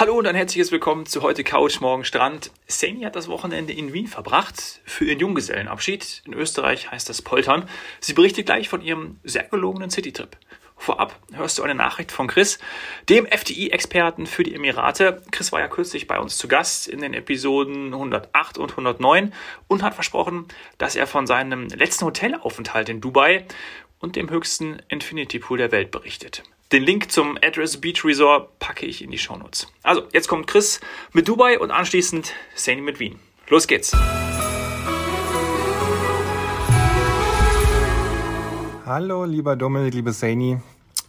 Hallo und ein herzliches Willkommen zu heute Couch, morgen Strand. Sani hat das Wochenende in Wien verbracht für ihren Junggesellenabschied. In Österreich heißt das Poltern. Sie berichtet gleich von ihrem sehr gelungenen Citytrip. Vorab hörst du eine Nachricht von Chris, dem FDI-Experten für die Emirate. Chris war ja kürzlich bei uns zu Gast in den Episoden 108 und 109 und hat versprochen, dass er von seinem letzten Hotelaufenthalt in Dubai und dem höchsten Infinity Pool der Welt berichtet. Den Link zum Address Beach Resort packe ich in die Shownotes. Also, jetzt kommt Chris mit Dubai und anschließend Sani mit Wien. Los geht's! Hallo, lieber Dominik, liebe Sani.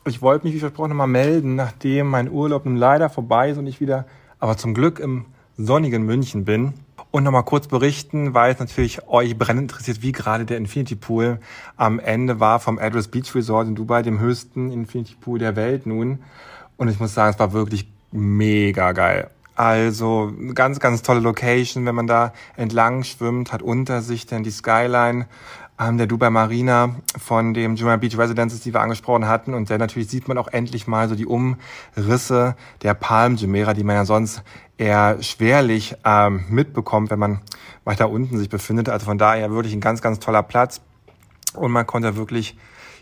Ich wollte mich wie versprochen nochmal melden, nachdem mein Urlaub nun leider vorbei ist und ich wieder, aber zum Glück im sonnigen München bin und nochmal kurz berichten, weil es natürlich euch brennend interessiert, wie gerade der Infinity Pool am Ende war vom Address Beach Resort in Dubai, dem höchsten Infinity Pool der Welt nun. Und ich muss sagen, es war wirklich mega geil. Also ganz, ganz tolle Location, wenn man da entlang schwimmt, hat unter sich dann die Skyline ähm, der Dubai Marina von dem Jumeirah Beach Residences, die wir angesprochen hatten. Und dann natürlich sieht man auch endlich mal so die Umrisse der Palm Jumeirah, die man ja sonst eher schwerlich ähm, mitbekommt, wenn man weiter unten sich befindet. Also von daher wirklich ein ganz, ganz toller Platz. Und man konnte wirklich,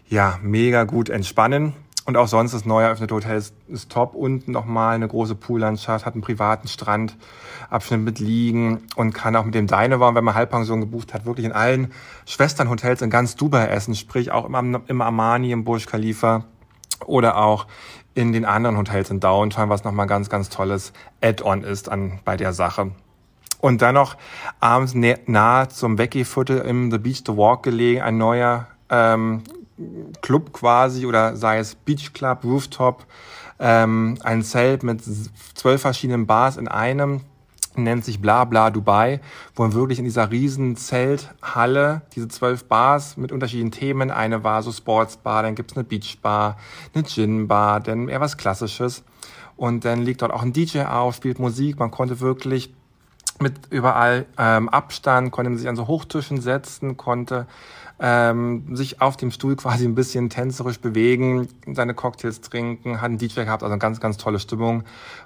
ja, mega gut entspannen. Und auch sonst das neu eröffnete Hotel ist, ist top. Unten nochmal eine große Poollandschaft, hat einen privaten Strandabschnitt mit Liegen und kann auch mit dem Dynavor, wenn man Halbpension gebucht hat, wirklich in allen Schwesternhotels in ganz Dubai essen. Sprich auch im, im Armani, im Burj Khalifa oder auch in den anderen Hotels in Downtown, was nochmal ganz, ganz tolles Add-on ist an, bei der Sache. Und dann noch abends nahe zum Vecchi-Viertel im The Beach The Walk gelegen, ein neuer ähm, Club quasi oder sei es Beach Club, Rooftop, ähm, ein Zelt mit zwölf verschiedenen Bars in einem nennt sich Bla Bla Dubai, wo man wirklich in dieser riesen Zelthalle diese zwölf Bars mit unterschiedlichen Themen, eine war so Sportsbar, dann gibt's eine Beachbar, eine Ginbar, dann eher was Klassisches. Und dann liegt dort auch ein DJ auf, spielt Musik, man konnte wirklich mit überall ähm, Abstand, konnte man sich an so Hochtischen setzen, konnte ähm, sich auf dem Stuhl quasi ein bisschen tänzerisch bewegen, seine Cocktails trinken, hat einen DJ gehabt, also eine ganz, ganz tolle Stimmung,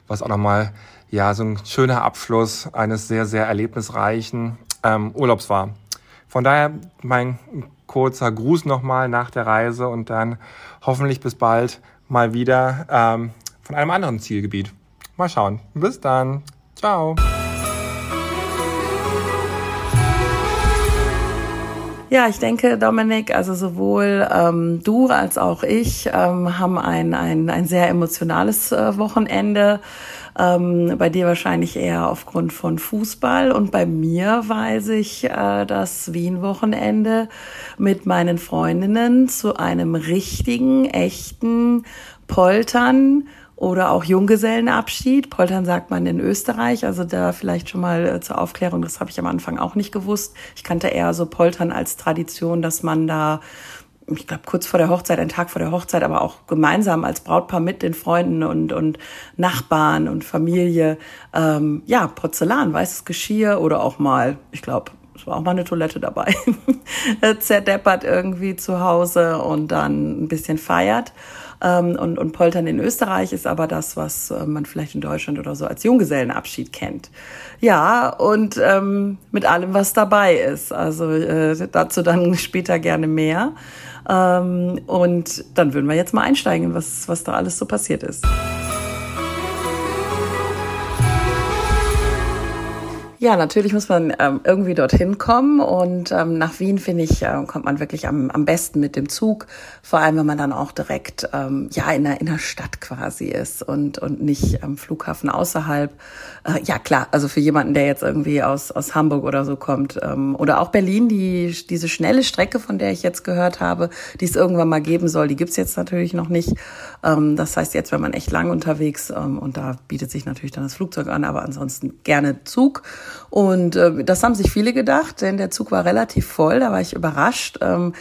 was auch nochmal ja so ein schöner Abschluss eines sehr, sehr erlebnisreichen ähm, Urlaubs war. Von daher mein kurzer Gruß nochmal nach der Reise und dann hoffentlich bis bald mal wieder ähm, von einem anderen Zielgebiet. Mal schauen. Bis dann. Ciao. Ja, ich denke, Dominik, also sowohl ähm, du als auch ich ähm, haben ein, ein, ein sehr emotionales äh, Wochenende. Ähm, bei dir wahrscheinlich eher aufgrund von Fußball und bei mir weiß ich äh, das Wien-Wochenende mit meinen Freundinnen zu einem richtigen, echten Poltern oder auch Junggesellenabschied. Poltern sagt man in Österreich, also da vielleicht schon mal äh, zur Aufklärung, das habe ich am Anfang auch nicht gewusst. Ich kannte eher so Poltern als Tradition, dass man da ich glaube, kurz vor der Hochzeit, einen Tag vor der Hochzeit, aber auch gemeinsam als Brautpaar mit den Freunden und, und Nachbarn und Familie, ähm, ja, Porzellan, weißes Geschirr oder auch mal, ich glaube, es war auch mal eine Toilette dabei, zerdeppert irgendwie zu Hause und dann ein bisschen feiert. Ähm, und, und Poltern in Österreich ist aber das, was äh, man vielleicht in Deutschland oder so als Junggesellenabschied kennt. Ja, und ähm, mit allem, was dabei ist. Also äh, dazu dann später gerne mehr. Ähm, und dann würden wir jetzt mal einsteigen, was, was da alles so passiert ist. Ja, natürlich muss man ähm, irgendwie dorthin kommen und ähm, nach Wien, finde ich, äh, kommt man wirklich am, am besten mit dem Zug, vor allem wenn man dann auch direkt ähm, ja in der, in der Stadt quasi ist und, und nicht am Flughafen außerhalb. Äh, ja klar, also für jemanden, der jetzt irgendwie aus, aus Hamburg oder so kommt ähm, oder auch Berlin, die, diese schnelle Strecke, von der ich jetzt gehört habe, die es irgendwann mal geben soll, die gibt's jetzt natürlich noch nicht. Ähm, das heißt, jetzt wenn man echt lang unterwegs ähm, und da bietet sich natürlich dann das Flugzeug an, aber ansonsten gerne Zug. Und äh, das haben sich viele gedacht, denn der Zug war relativ voll, da war ich überrascht. Ähm,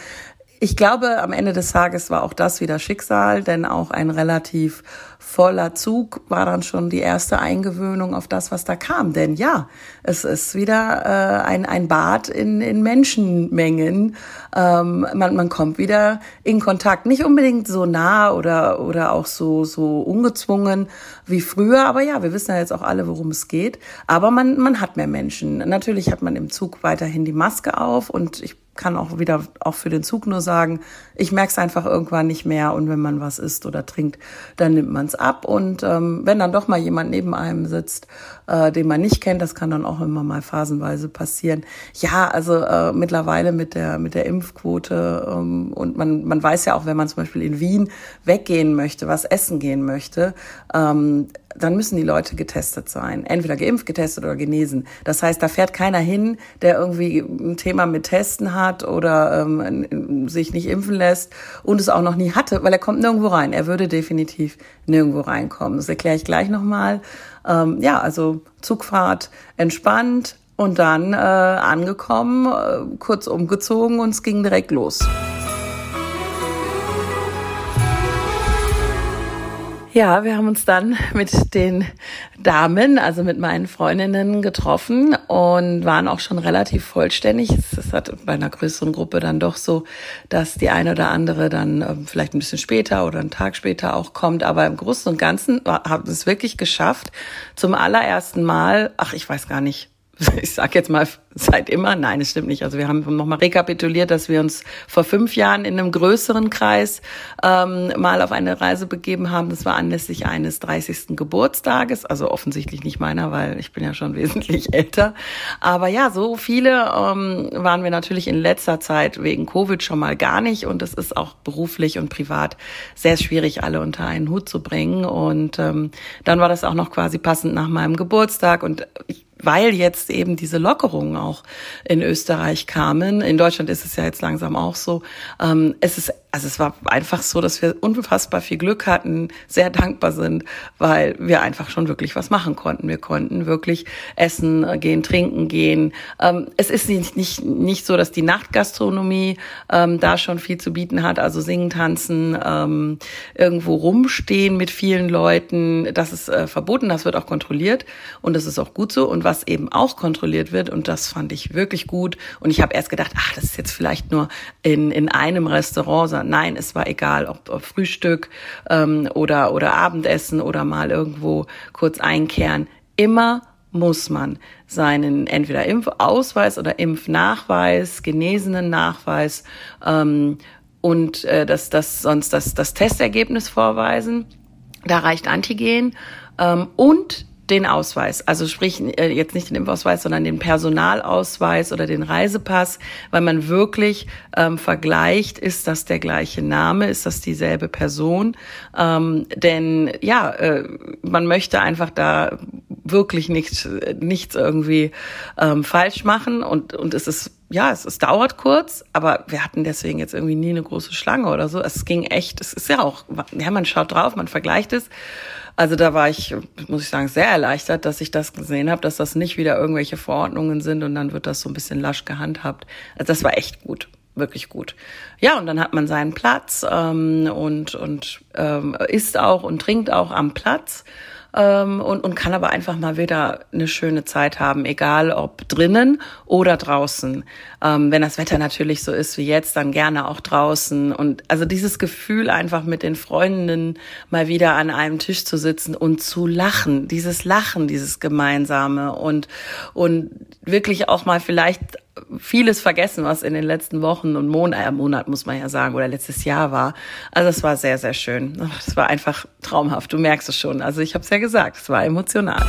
Ich glaube, am Ende des Tages war auch das wieder Schicksal, denn auch ein relativ voller Zug war dann schon die erste Eingewöhnung auf das, was da kam. Denn ja, es ist wieder äh, ein, ein Bad in, in Menschenmengen. Ähm, man, man kommt wieder in Kontakt. Nicht unbedingt so nah oder, oder auch so, so ungezwungen wie früher. Aber ja, wir wissen ja jetzt auch alle, worum es geht. Aber man, man hat mehr Menschen. Natürlich hat man im Zug weiterhin die Maske auf und ich kann auch wieder auch für den Zug nur sagen, ich merke es einfach irgendwann nicht mehr und wenn man was isst oder trinkt, dann nimmt man es ab und ähm, wenn dann doch mal jemand neben einem sitzt, äh, den man nicht kennt, das kann dann auch immer mal phasenweise passieren. Ja, also äh, mittlerweile mit der mit der Impfquote ähm, und man man weiß ja auch, wenn man zum Beispiel in Wien weggehen möchte, was essen gehen möchte, ähm, dann müssen die Leute getestet sein. Entweder geimpft, getestet oder genesen. Das heißt, da fährt keiner hin, der irgendwie ein Thema mit Testen hat oder ähm, sich nicht impfen lässt und es auch noch nie hatte, weil er kommt nirgendwo rein. Er würde definitiv nirgendwo reinkommen. Das erkläre ich gleich nochmal. Ähm, ja, also Zugfahrt entspannt und dann äh, angekommen, äh, kurz umgezogen und es ging direkt los. Ja, wir haben uns dann mit den Damen, also mit meinen Freundinnen getroffen und waren auch schon relativ vollständig. Es hat bei einer größeren Gruppe dann doch so, dass die eine oder andere dann ähm, vielleicht ein bisschen später oder einen Tag später auch kommt. Aber im Großen und Ganzen haben wir es wirklich geschafft, zum allerersten Mal, ach, ich weiß gar nicht, ich sag jetzt mal seit immer, nein, es stimmt nicht. Also wir haben nochmal rekapituliert, dass wir uns vor fünf Jahren in einem größeren Kreis ähm, mal auf eine Reise begeben haben. Das war anlässlich eines 30. Geburtstages, also offensichtlich nicht meiner, weil ich bin ja schon wesentlich älter. Aber ja, so viele ähm, waren wir natürlich in letzter Zeit wegen Covid schon mal gar nicht und es ist auch beruflich und privat sehr schwierig, alle unter einen Hut zu bringen. Und ähm, dann war das auch noch quasi passend nach meinem Geburtstag und ich weil jetzt eben diese Lockerungen auch in Österreich kamen. In Deutschland ist es ja jetzt langsam auch so. Ähm, es ist also es war einfach so, dass wir unfassbar viel Glück hatten, sehr dankbar sind, weil wir einfach schon wirklich was machen konnten. Wir konnten wirklich essen gehen, trinken gehen. Ähm, es ist nicht, nicht, nicht so, dass die Nachtgastronomie ähm, da schon viel zu bieten hat, also singen, tanzen, ähm, irgendwo rumstehen mit vielen Leuten. Das ist äh, verboten, das wird auch kontrolliert und das ist auch gut so. Und was eben auch kontrolliert wird, und das fand ich wirklich gut, und ich habe erst gedacht, ach, das ist jetzt vielleicht nur in, in einem Restaurant, Nein, es war egal, ob, ob Frühstück ähm, oder, oder Abendessen oder mal irgendwo kurz einkehren. Immer muss man seinen entweder Impfausweis oder Impfnachweis, genesenen Nachweis ähm, und äh, das, das sonst das, das Testergebnis vorweisen. Da reicht Antigen ähm, und den Ausweis, also sprich äh, jetzt nicht den Impfausweis, sondern den Personalausweis oder den Reisepass, weil man wirklich ähm, vergleicht, ist das der gleiche Name, ist das dieselbe Person? Ähm, denn ja, äh, man möchte einfach da wirklich nicht, nichts irgendwie ähm, falsch machen und, und es ist ja, es, es dauert kurz, aber wir hatten deswegen jetzt irgendwie nie eine große Schlange oder so. Es ging echt, es ist ja auch, ja, man schaut drauf, man vergleicht es also da war ich, muss ich sagen, sehr erleichtert, dass ich das gesehen habe, dass das nicht wieder irgendwelche Verordnungen sind und dann wird das so ein bisschen lasch gehandhabt. Also das war echt gut wirklich gut. Ja, und dann hat man seinen Platz ähm, und, und ähm, isst auch und trinkt auch am Platz ähm, und, und kann aber einfach mal wieder eine schöne Zeit haben, egal ob drinnen oder draußen. Ähm, wenn das Wetter natürlich so ist wie jetzt, dann gerne auch draußen. Und also dieses Gefühl, einfach mit den Freundinnen mal wieder an einem Tisch zu sitzen und zu lachen, dieses Lachen, dieses Gemeinsame und, und wirklich auch mal vielleicht vieles vergessen, was in den letzten Wochen und Monat, äh, Monat muss man ja sagen, oder letztes Jahr war. Also es war sehr, sehr schön. Es war einfach traumhaft. Du merkst es schon. Also ich habe es ja gesagt, es war emotional.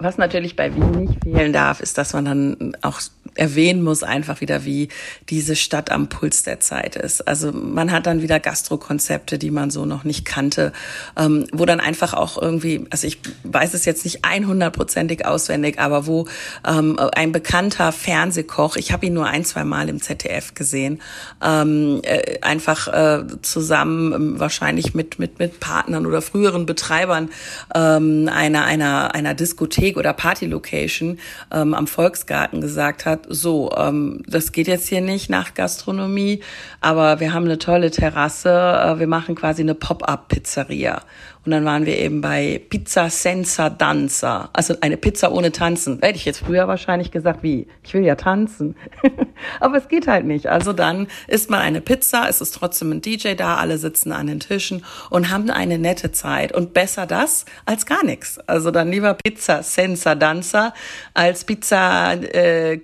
Was natürlich bei Wien nicht fehlen darf, ist, dass man dann auch erwähnen muss einfach wieder, wie diese Stadt am Puls der Zeit ist. Also man hat dann wieder Gastrokonzepte, die man so noch nicht kannte, ähm, wo dann einfach auch irgendwie, also ich weiß es jetzt nicht 100%ig auswendig, aber wo ähm, ein bekannter Fernsehkoch, ich habe ihn nur ein, zwei Mal im ZDF gesehen, ähm, äh, einfach äh, zusammen ähm, wahrscheinlich mit, mit, mit Partnern oder früheren Betreibern ähm, einer, einer, einer Diskothek oder Partylocation ähm, am Volksgarten gesagt hat, so, ähm, das geht jetzt hier nicht nach Gastronomie, aber wir haben eine tolle Terrasse, äh, wir machen quasi eine Pop-up-Pizzeria. Und dann waren wir eben bei Pizza Senza Danza, also eine Pizza ohne Tanzen. Hätte ich jetzt früher wahrscheinlich gesagt, wie? Ich will ja tanzen. Aber es geht halt nicht. Also dann isst man eine Pizza, es ist trotzdem ein DJ da, alle sitzen an den Tischen und haben eine nette Zeit. Und besser das als gar nichts. Also dann lieber Pizza Senza Danza als Pizza äh,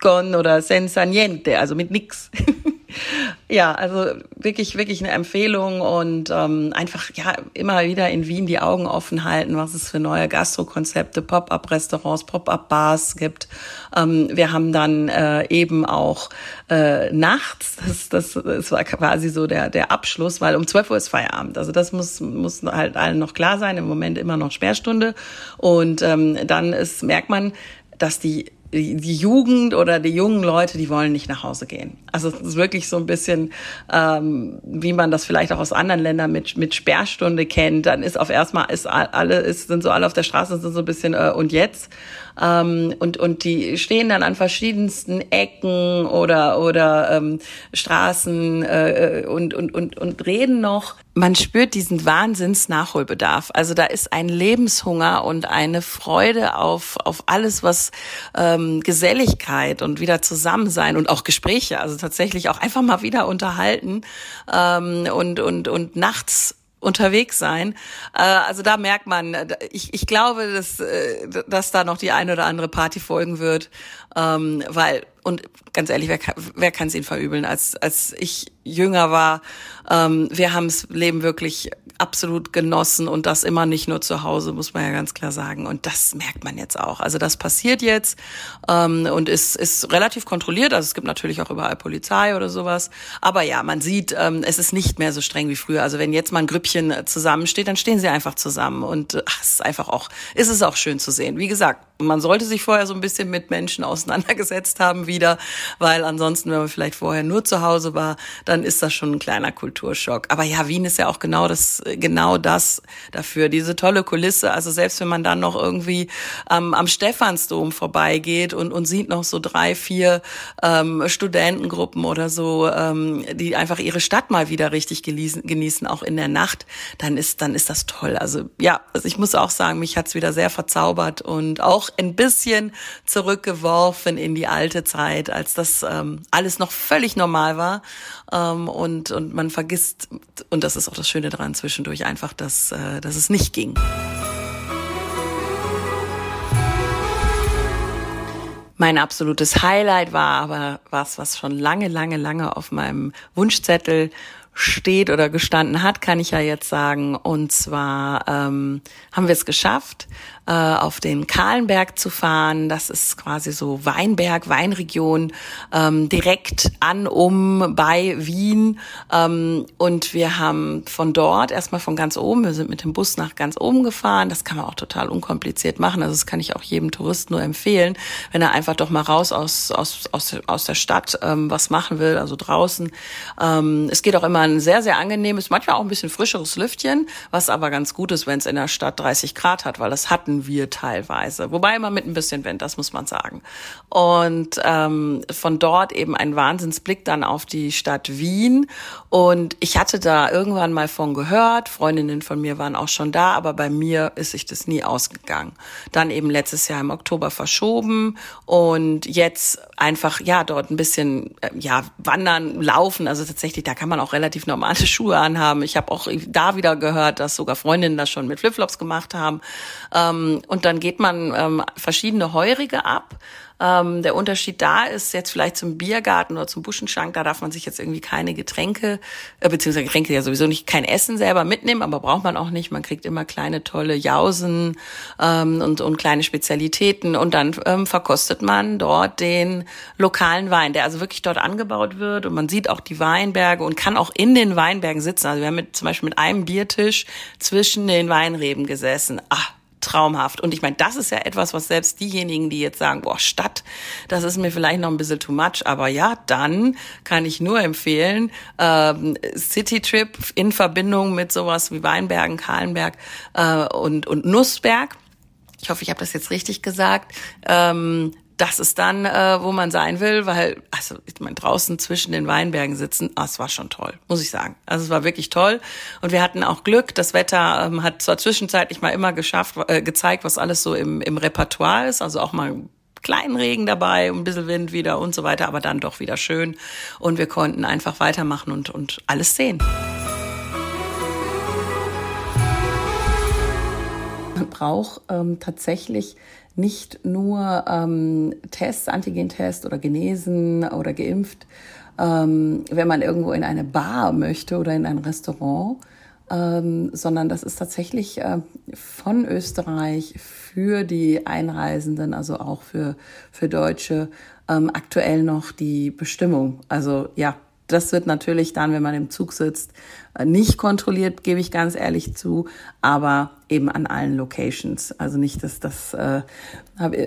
con oder senza niente, also mit nix. ja, also wirklich, wirklich eine Empfehlung und ähm, einfach ja immer wieder in Wien die Augen offen halten, was es für neue Gastrokonzepte, Pop-up-Restaurants, Pop-up-Bars gibt. Ähm, wir haben dann äh, eben auch äh, nachts, das, das, das war quasi so der, der Abschluss, weil um 12 Uhr ist Feierabend. Also das muss, muss halt allen noch klar sein, im Moment immer noch Sperrstunde. Und ähm, dann ist, merkt man, dass die die Jugend oder die jungen Leute, die wollen nicht nach Hause gehen. Also es ist wirklich so ein bisschen, ähm, wie man das vielleicht auch aus anderen Ländern mit mit Sperrstunde kennt. Dann ist auf erstmal ist alle ist, sind so alle auf der Straße sind so ein bisschen äh, und jetzt ähm, und, und die stehen dann an verschiedensten Ecken oder, oder ähm, Straßen äh, und, und, und, und reden noch. Man spürt diesen Wahnsinns-Nachholbedarf. Also da ist ein Lebenshunger und eine Freude auf, auf alles, was ähm, Geselligkeit und wieder Zusammensein und auch Gespräche, also tatsächlich auch einfach mal wieder unterhalten ähm, und, und, und nachts unterwegs sein. Äh, also da merkt man, äh, ich, ich glaube, dass, äh, dass da noch die eine oder andere Party folgen wird, ähm, weil und ganz ehrlich, wer, wer kann es ihnen verübeln? Als als ich jünger war, ähm, wir haben das Leben wirklich absolut genossen und das immer nicht nur zu Hause, muss man ja ganz klar sagen. Und das merkt man jetzt auch. Also das passiert jetzt ähm, und ist, ist relativ kontrolliert. Also es gibt natürlich auch überall Polizei oder sowas. Aber ja, man sieht, ähm, es ist nicht mehr so streng wie früher. Also wenn jetzt mal ein Grüppchen zusammensteht, dann stehen sie einfach zusammen. Und ach, es ist einfach auch, ist es auch schön zu sehen. Wie gesagt, man sollte sich vorher so ein bisschen mit Menschen auseinandergesetzt haben wieder, weil ansonsten, wenn man vielleicht vorher nur zu Hause war, dann ist das schon ein kleiner Kulturschock. Aber ja, Wien ist ja auch genau das, genau das dafür, diese tolle Kulisse. Also selbst wenn man dann noch irgendwie ähm, am Stephansdom vorbeigeht und, und sieht noch so drei, vier ähm, Studentengruppen oder so, ähm, die einfach ihre Stadt mal wieder richtig genießen, genießen, auch in der Nacht, dann ist, dann ist das toll. Also ja, also ich muss auch sagen, mich hat's wieder sehr verzaubert und auch auch ein bisschen zurückgeworfen in die alte Zeit, als das ähm, alles noch völlig normal war. Ähm, und, und man vergisst, und das ist auch das Schöne daran zwischendurch, einfach, dass, äh, dass es nicht ging. Mein absolutes Highlight war aber was, was schon lange, lange, lange auf meinem Wunschzettel steht oder gestanden hat, kann ich ja jetzt sagen. Und zwar ähm, haben wir es geschafft, äh, auf den Kahlenberg zu fahren. Das ist quasi so Weinberg, Weinregion, ähm, direkt an, um bei Wien. Ähm, und wir haben von dort erstmal von ganz oben, wir sind mit dem Bus nach ganz oben gefahren. Das kann man auch total unkompliziert machen. Also das kann ich auch jedem Tourist nur empfehlen, wenn er einfach doch mal raus aus, aus, aus, aus der Stadt ähm, was machen will, also draußen. Ähm, es geht auch immer ein sehr, sehr angenehmes, manchmal auch ein bisschen frischeres Lüftchen, was aber ganz gut ist, wenn es in der Stadt 30 Grad hat, weil das hatten hatten wir teilweise. Wobei immer mit ein bisschen Wind, das muss man sagen. Und ähm, von dort eben ein Wahnsinnsblick dann auf die Stadt Wien. Und ich hatte da irgendwann mal von gehört. Freundinnen von mir waren auch schon da, aber bei mir ist sich das nie ausgegangen. Dann eben letztes Jahr im Oktober verschoben und jetzt einfach ja dort ein bisschen äh, ja wandern, laufen. Also tatsächlich, da kann man auch relativ normale Schuhe anhaben. Ich habe auch da wieder gehört, dass sogar Freundinnen das schon mit Flipflops gemacht haben. Ähm, und dann geht man ähm, verschiedene Heurige ab Ähm, der Unterschied da ist jetzt vielleicht zum Biergarten oder zum Buschenschank, da darf man sich jetzt irgendwie keine Getränke, äh, beziehungsweise Getränke ja sowieso nicht, kein Essen selber mitnehmen, aber braucht man auch nicht. Man kriegt immer kleine tolle Jausen ähm, und, und kleine Spezialitäten und dann ähm, verkostet man dort den lokalen Wein, der also wirklich dort angebaut wird und man sieht auch die Weinberge und kann auch in den Weinbergen sitzen. Also wir haben mit, zum Beispiel mit einem Biertisch zwischen den Weinreben gesessen. Ah, traumhaft. Und ich meine, das ist ja etwas, was selbst diejenigen, die jetzt sagen, boah, Stadt, das ist mir vielleicht noch ein bisschen too much, aber ja, dann kann ich nur empfehlen, ähm, Trip in Verbindung mit sowas wie Weinbergen, Kahlenberg äh, und, und Nussberg. Ich hoffe, ich habe das jetzt richtig gesagt. Ähm, das ist dann, äh, wo man sein will, weil, also ich meine, draußen zwischen den Weinbergen sitzen, ah, es war schon toll, muss ich sagen. Also es war wirklich toll. Und wir hatten auch Glück. Das Wetter ähm, hat zwar zwischenzeitlich mal immer geschafft, äh, gezeigt, was alles so im, im Repertoire ist. Also auch mal kleinen Regen dabei, ein bisschen Wind wieder und so weiter, aber dann doch wieder schön. Und wir konnten einfach weitermachen und, und alles sehen. Man braucht ähm, tatsächlich nicht nur ähm, Tests, Antigentest oder genesen oder geimpft, ähm, wenn man irgendwo in eine Bar möchte oder in ein Restaurant, ähm, sondern das ist tatsächlich äh, von Österreich für die Einreisenden, also auch für, für Deutsche, ähm, aktuell noch die Bestimmung. Also ja, das wird natürlich dann, wenn man im Zug sitzt, äh, nicht kontrolliert, gebe ich ganz ehrlich zu, aber eben an allen Locations. Also nicht, dass das äh,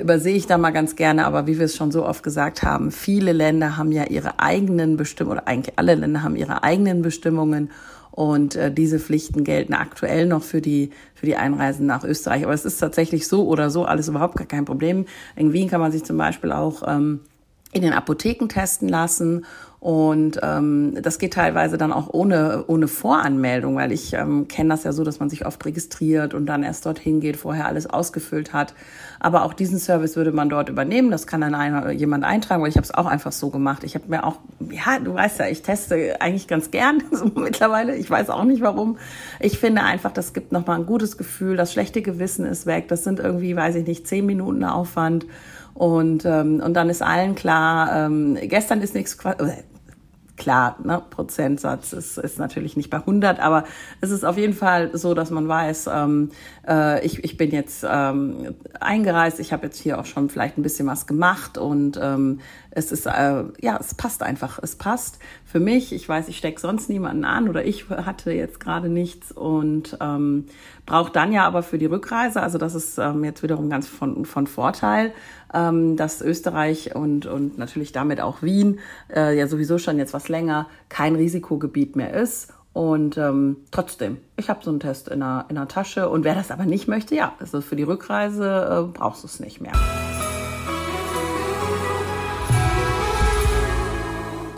übersehe ich da mal ganz gerne, aber wie wir es schon so oft gesagt haben, viele Länder haben ja ihre eigenen Bestimmungen, oder eigentlich alle Länder haben ihre eigenen Bestimmungen und äh, diese Pflichten gelten aktuell noch für die, für die Einreisen nach Österreich. Aber es ist tatsächlich so oder so alles überhaupt gar kein Problem. In Wien kann man sich zum Beispiel auch ähm, in den Apotheken testen lassen und ähm, das geht teilweise dann auch ohne, ohne Voranmeldung, weil ich ähm, kenne das ja so, dass man sich oft registriert und dann erst dorthin geht, vorher alles ausgefüllt hat. Aber auch diesen Service würde man dort übernehmen. Das kann dann einer, jemand eintragen, weil ich habe es auch einfach so gemacht. Ich habe mir auch, ja, du weißt ja, ich teste eigentlich ganz gern so mittlerweile. Ich weiß auch nicht warum. Ich finde einfach, das gibt nochmal ein gutes Gefühl. Das schlechte Gewissen ist weg. Das sind irgendwie, weiß ich nicht, zehn Minuten Aufwand. Und, ähm, und dann ist allen klar, ähm, gestern ist nichts, klar, ne, Prozentsatz ist, ist natürlich nicht bei 100, aber es ist auf jeden Fall so, dass man weiß, ähm, äh, ich, ich bin jetzt ähm, eingereist, ich habe jetzt hier auch schon vielleicht ein bisschen was gemacht und ähm, es ist, äh, ja, es passt einfach, es passt für mich. Ich weiß, ich stecke sonst niemanden an oder ich hatte jetzt gerade nichts und ähm, brauche dann ja aber für die Rückreise, also das ist ähm, jetzt wiederum ganz von, von Vorteil, ähm, dass Österreich und, und natürlich damit auch Wien äh, ja sowieso schon jetzt was länger kein Risikogebiet mehr ist. Und ähm, trotzdem, ich habe so einen Test in der, in der Tasche. Und wer das aber nicht möchte, ja, also für die Rückreise äh, brauchst du es nicht mehr.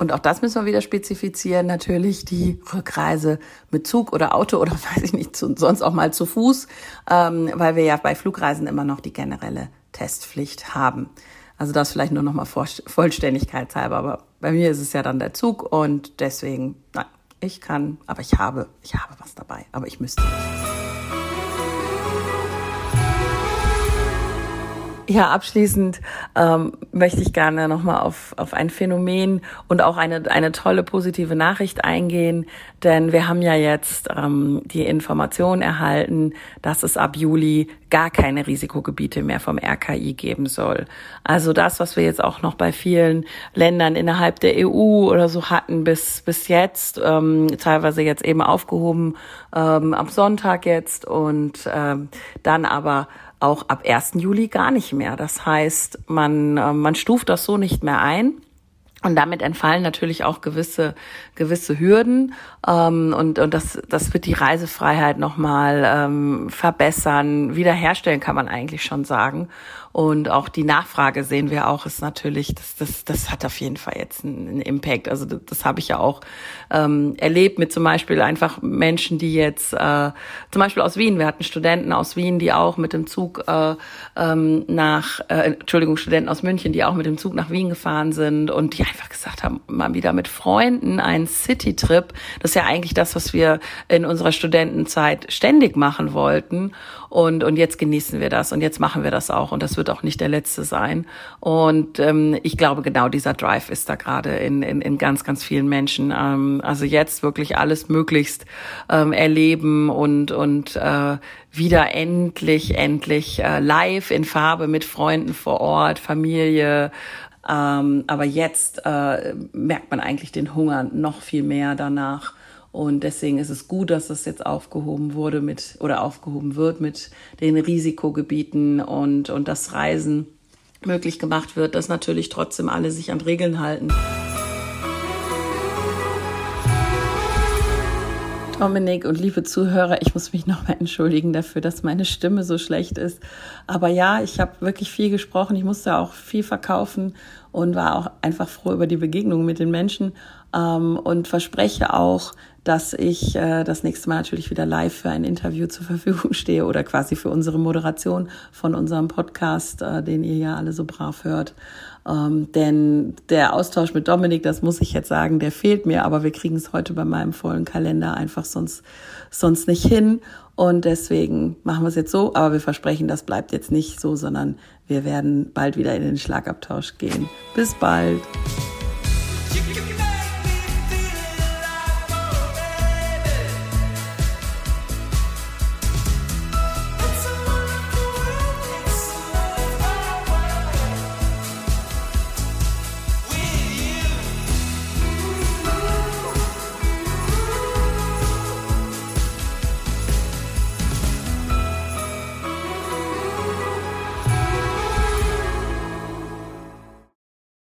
Und auch das müssen wir wieder spezifizieren. Natürlich die Rückreise mit Zug oder Auto oder weiß ich nicht, sonst auch mal zu Fuß, ähm, weil wir ja bei Flugreisen immer noch die generelle Testpflicht haben. Also das vielleicht nur nochmal Vollständigkeitshalber, aber bei mir ist es ja dann der Zug und deswegen, nein, ich kann, aber ich habe, ich habe was dabei, aber ich müsste nicht. Ja, abschließend ähm, möchte ich gerne nochmal auf, auf ein Phänomen und auch eine, eine tolle positive Nachricht eingehen, denn wir haben ja jetzt ähm, die Information erhalten, dass es ab Juli gar keine Risikogebiete mehr vom RKI geben soll. Also das, was wir jetzt auch noch bei vielen Ländern innerhalb der EU oder so hatten bis, bis jetzt, ähm, teilweise jetzt eben aufgehoben ähm, am Sonntag jetzt und ähm, dann aber auch ab 1. Juli gar nicht mehr. Das heißt, man, äh, man stuft das so nicht mehr ein. Und damit entfallen natürlich auch gewisse gewisse Hürden ähm, und und das das wird die Reisefreiheit nochmal ähm, verbessern, wiederherstellen kann man eigentlich schon sagen. Und auch die Nachfrage sehen wir auch, ist natürlich, das, das, das hat auf jeden Fall jetzt einen, Impact. Also das, das habe ich ja auch ähm, erlebt mit zum Beispiel einfach Menschen, die jetzt, äh, zum Beispiel aus Wien, wir hatten Studenten aus Wien, die auch mit dem Zug äh, ähm, nach, äh, Entschuldigung, Studenten aus München, die auch mit dem Zug nach Wien gefahren sind und die einfach gesagt haben, mal wieder mit Freunden einen City-Trip. Das ist ja eigentlich das, was wir in unserer Studentenzeit ständig machen wollten. Und, und jetzt genießen wir das und jetzt machen wir das auch. Und das wird auch nicht der letzte sein. Und ähm, ich glaube, genau dieser Drive ist da gerade in, in, in ganz, ganz vielen Menschen. Ähm, also jetzt wirklich alles möglichst ähm, erleben und, und äh, wieder endlich, endlich äh, live in Farbe mit Freunden vor Ort, Familie, ähm, aber jetzt äh, merkt man eigentlich den Hunger noch viel mehr danach. Und deswegen ist es gut, dass das jetzt aufgehoben wurde mit oder aufgehoben wird mit den Risikogebieten und, und das Reisen möglich gemacht wird, dass natürlich trotzdem alle sich an Regeln halten. Dominik und liebe Zuhörer, ich muss mich nochmal entschuldigen dafür, dass meine Stimme so schlecht ist. Aber ja, ich habe wirklich viel gesprochen. Ich musste auch viel verkaufen und war auch einfach froh über die Begegnung mit den Menschen ähm, und verspreche auch, dass ich äh, das nächste Mal natürlich wieder live für ein Interview zur Verfügung stehe oder quasi für unsere Moderation von unserem Podcast, äh, den ihr ja alle so brav hört. Ähm, denn der Austausch mit Dominik, das muss ich jetzt sagen, der fehlt mir, aber wir kriegen es heute bei meinem vollen Kalender einfach sonst, sonst nicht hin. Und deswegen machen wir es jetzt so, aber wir versprechen, das bleibt jetzt nicht so, sondern wir werden bald wieder in den Schlagabtausch gehen. Bis bald.